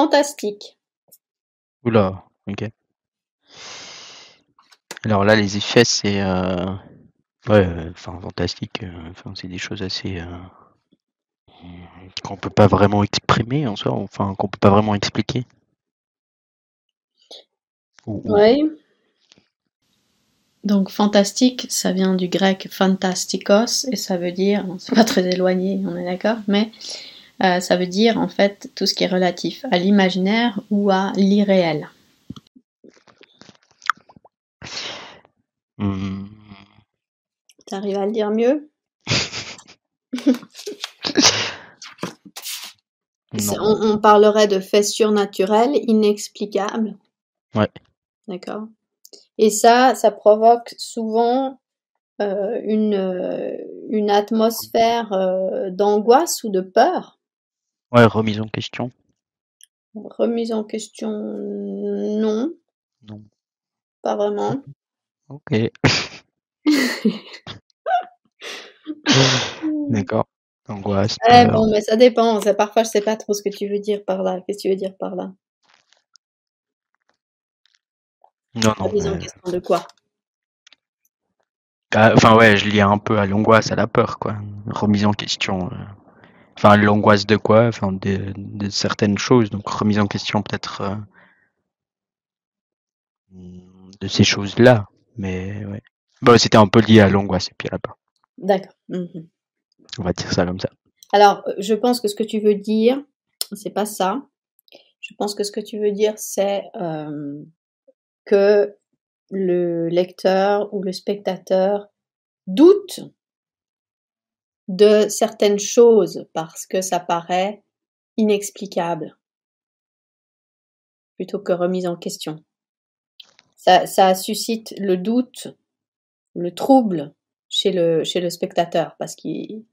fantastique. Oula, ok. Alors là, les effets, c'est euh, ouais, euh, enfin fantastique. euh, Enfin, c'est des choses assez euh, qu'on peut pas vraiment exprimer en soi, enfin qu'on peut pas vraiment expliquer. Ou- ou- Oui. Donc fantastique, ça vient du grec fantastikos et ça veut dire, bon, c'est pas très éloigné, on est d'accord, mais euh, ça veut dire en fait tout ce qui est relatif à l'imaginaire ou à l'irréel. Hmm, T'arrives à le dire mieux? On, on parlerait de faits surnaturels, inexplicables. Ouais. D'accord. Et ça, ça provoque souvent euh, une, euh, une atmosphère euh, d'angoisse ou de peur. Ouais, remise en question. Remise en question, non, Non. pas vraiment. Ok. D'accord. Angoisse. Ouais, peur. bon, mais ça dépend. Ça, parfois, je sais pas trop ce que tu veux dire par là. Qu'est-ce que tu veux dire par là? Non, non. Remise en question de quoi? Ah, Enfin ouais, je lis un peu à l'angoisse, à la peur, quoi. Remise en question. euh. Enfin, l'angoisse de quoi? Enfin, de, de certaines choses. Donc, remise en question peut-être euh, de ces choses-là. Mais ouais. Bon, c'était un peu lié à l'angoisse et puis à la peur. D'accord. Mhm. On va dire ça comme ça. Alors, euh, je pense que ce que tu veux dire, c'est pas ça. Je pense que ce que tu veux dire, c'est euh, que le lecteur ou le spectateur doute de certaines choses parce que ça paraît inexplicable plutôt que remise en question. Ça, ça suscite le doute, le trouble chez le, chez le spectateur parce qu'il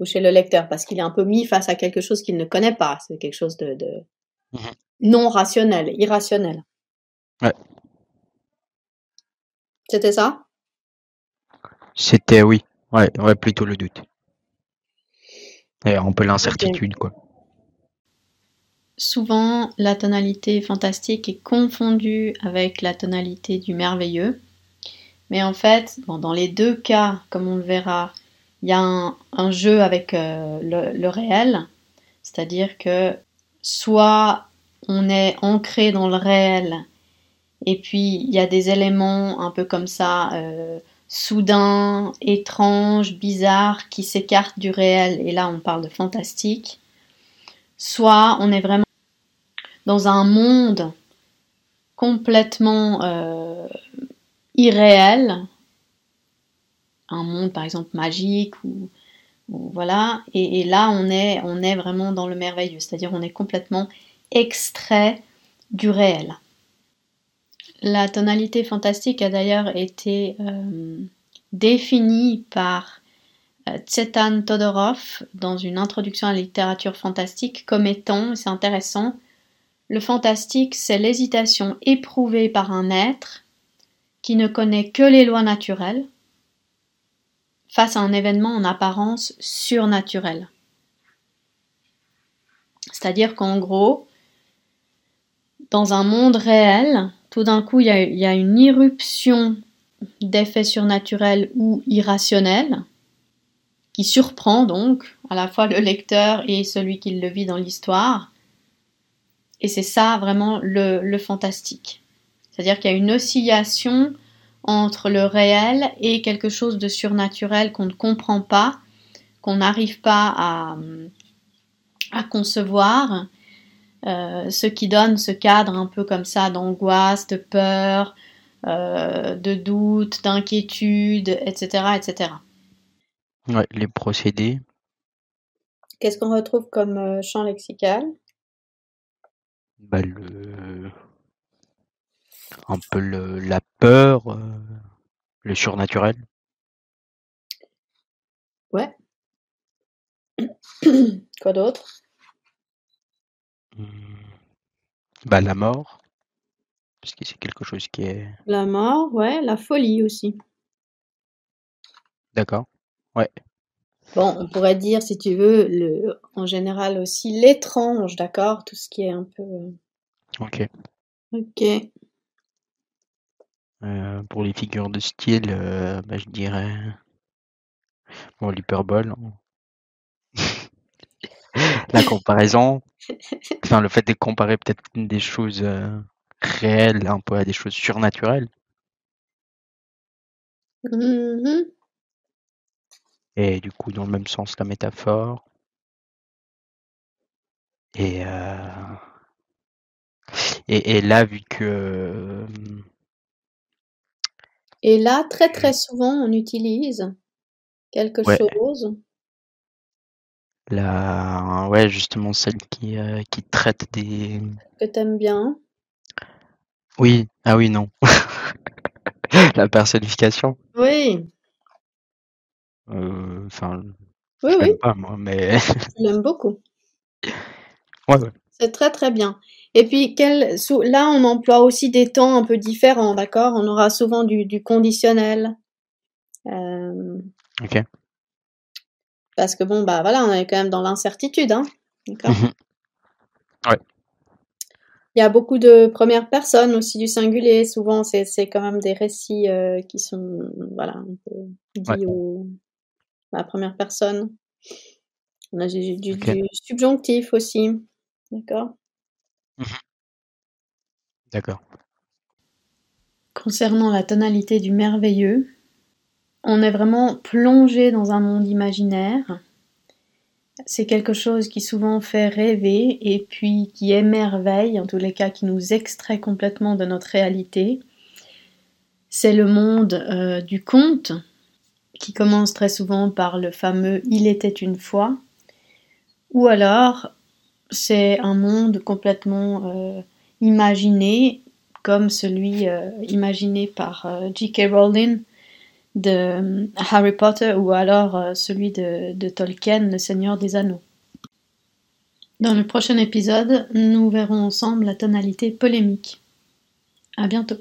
ou chez le lecteur parce qu'il est un peu mis face à quelque chose qu'il ne connaît pas. C'est quelque chose de, de Mhm. non rationnel, irrationnel. Ouais. C'était ça? C'était oui. Ouais, ouais, plutôt le doute. Et un peu l'incertitude, quoi. Souvent, la tonalité fantastique est confondue avec la tonalité du merveilleux. Mais en fait, bon, dans les deux cas, comme on le verra, il y a un, un jeu avec euh, le, le réel. C'est-à-dire que soit on est ancré dans le réel et puis il y a des éléments un peu comme ça, euh, soudains, étranges, bizarres, qui s'écartent du réel. Et là, on parle de fantastique. Soit on est vraiment dans un monde complètement euh, irréel, un monde par exemple magique ou, ou voilà, et, et, là on est, on est vraiment dans le merveilleux, c'est-à-dire on est complètement extrait du réel. La tonalité fantastique a d'ailleurs été euh, définie par euh, Tsetan Todorov dans une introduction à la littérature fantastique comme étant, c'est intéressant, le fantastique, c'est l'hésitation éprouvée par un être qui ne connaît que les lois naturelles face à un événement en apparence surnaturel. C'est-à-dire qu'en gros, dans un monde réel, tout d'un coup, il y, a, une irruption d'effets surnaturels ou irrationnels qui surprend donc à la fois le lecteur et celui qui le vit dans l'histoire. Et c'est ça vraiment le, fantastique. C'est-à-dire qu'il y a une oscillation entre le réel et quelque chose de surnaturel qu'on ne comprend pas, qu'on n'arrive pas à concevoir, euh, ce qui donne ce cadre un peu comme ça d'angoisse, de peur, euh, de doute, d'inquiétude, etc., etc. Ouais, les procédés. Qu'est-ce qu'on retrouve comme euh, champ lexical? Bah, le... Un peu le... la peur, euh, le surnaturel. Ouais. Quoi d'autre? Bah, la mort. Parce que c'est quelque chose qui est. La mort, ouais, la folie aussi. D'accord. Ouais. Bon, on pourrait dire, si tu veux, le, en général aussi l'étrange, d'accord Tout ce qui est un peu. Ok. Ok. Euh, pour les figures de style, euh, bah, je dirais. Bon, l'hyperbole. hein. La comparaison. Enfin, le fait de comparer peut-être des choses euh, réelles un peu à des choses surnaturelles. Mhm. Et du coup, dans le même sens, la métaphore. Et, euh, et, et là, vu que. Et là, très très souvent, on utilise quelque Ouais. chose. La, ouais, justement, celle qui, euh, qui traite des. que t'aimes bien. Oui, ah oui, non. La personnification. Oui, euh, Enfin, oui, je oui, pas, moi, mais. je l'aime beaucoup. ouais, ouais. C'est très très bien. Et puis quel, là, on emploie aussi des temps un peu différents, d'accord? On aura souvent du, du conditionnel. Euh, Ok. Parce que bon, bah voilà, on est quand même dans l'incertitude, hein D'accord Mhm. Il y a beaucoup de premières personnes aussi du singulier. Souvent, c'est c'est quand même des récits euh, qui sont voilà un peu dits Ouais. au à la première personne. On a du, du- Ok. du subjonctif aussi, d'accord. D'accord. Concernant la tonalité du merveilleux, on est vraiment plongé dans un monde imaginaire. C'est quelque chose qui souvent fait rêver et puis qui émerveille, en tous les cas qui nous extrait complètement de notre réalité. C'est le monde euh, du conte, qui commence très souvent par le fameux Il était une fois, ou alors c'est un monde complètement euh, imaginé, comme celui euh, imaginé par J.K. Rowling de Harry Potter, ou alors euh, celui de, de Tolkien, Le Seigneur des Anneaux. Dans le prochain épisode, nous verrons ensemble la tonalité polémique. À bientôt.